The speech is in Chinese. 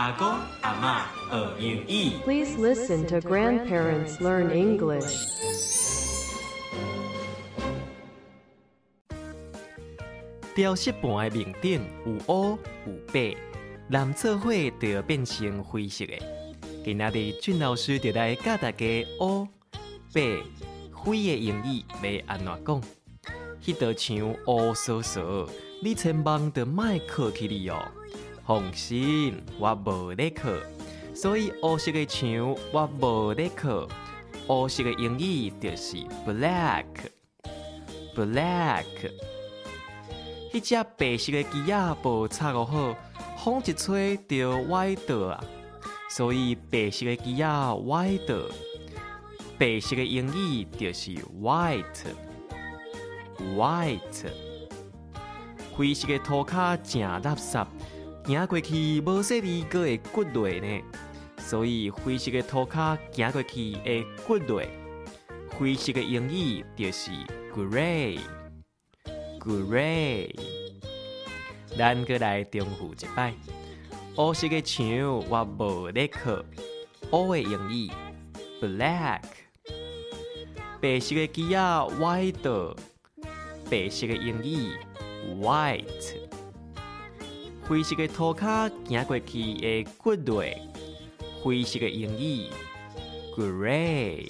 阿公阿妈学英语。Please listen to grandparents learn English. 雕色盘的面顶有乌有白，蓝做伙就要变成灰色的。今仔日俊老师就来教大家乌、白、灰的英语要安怎讲。迄道墙乌扫扫，你千万着莫靠起你哦。放心，我无咧靠，所以乌色的墙我无咧靠。乌色的英语就是 black，black。迄只白色的机仔无插好好，风一吹就歪倒啊，所以白色的机仔歪倒。白色的英语就是 white，white。灰色的涂骹正垃圾，行过去无说你个会骨落呢，所以灰色的涂骹行过去会骨落。灰色的英语就是 grey。Grey，咱过来重复一摆。乌色的墙我无咧靠，乌的英语 black。白色的鸡仔 white，白色的英语 white。灰色的涂骹行过去诶骨落，灰色的英语 grey。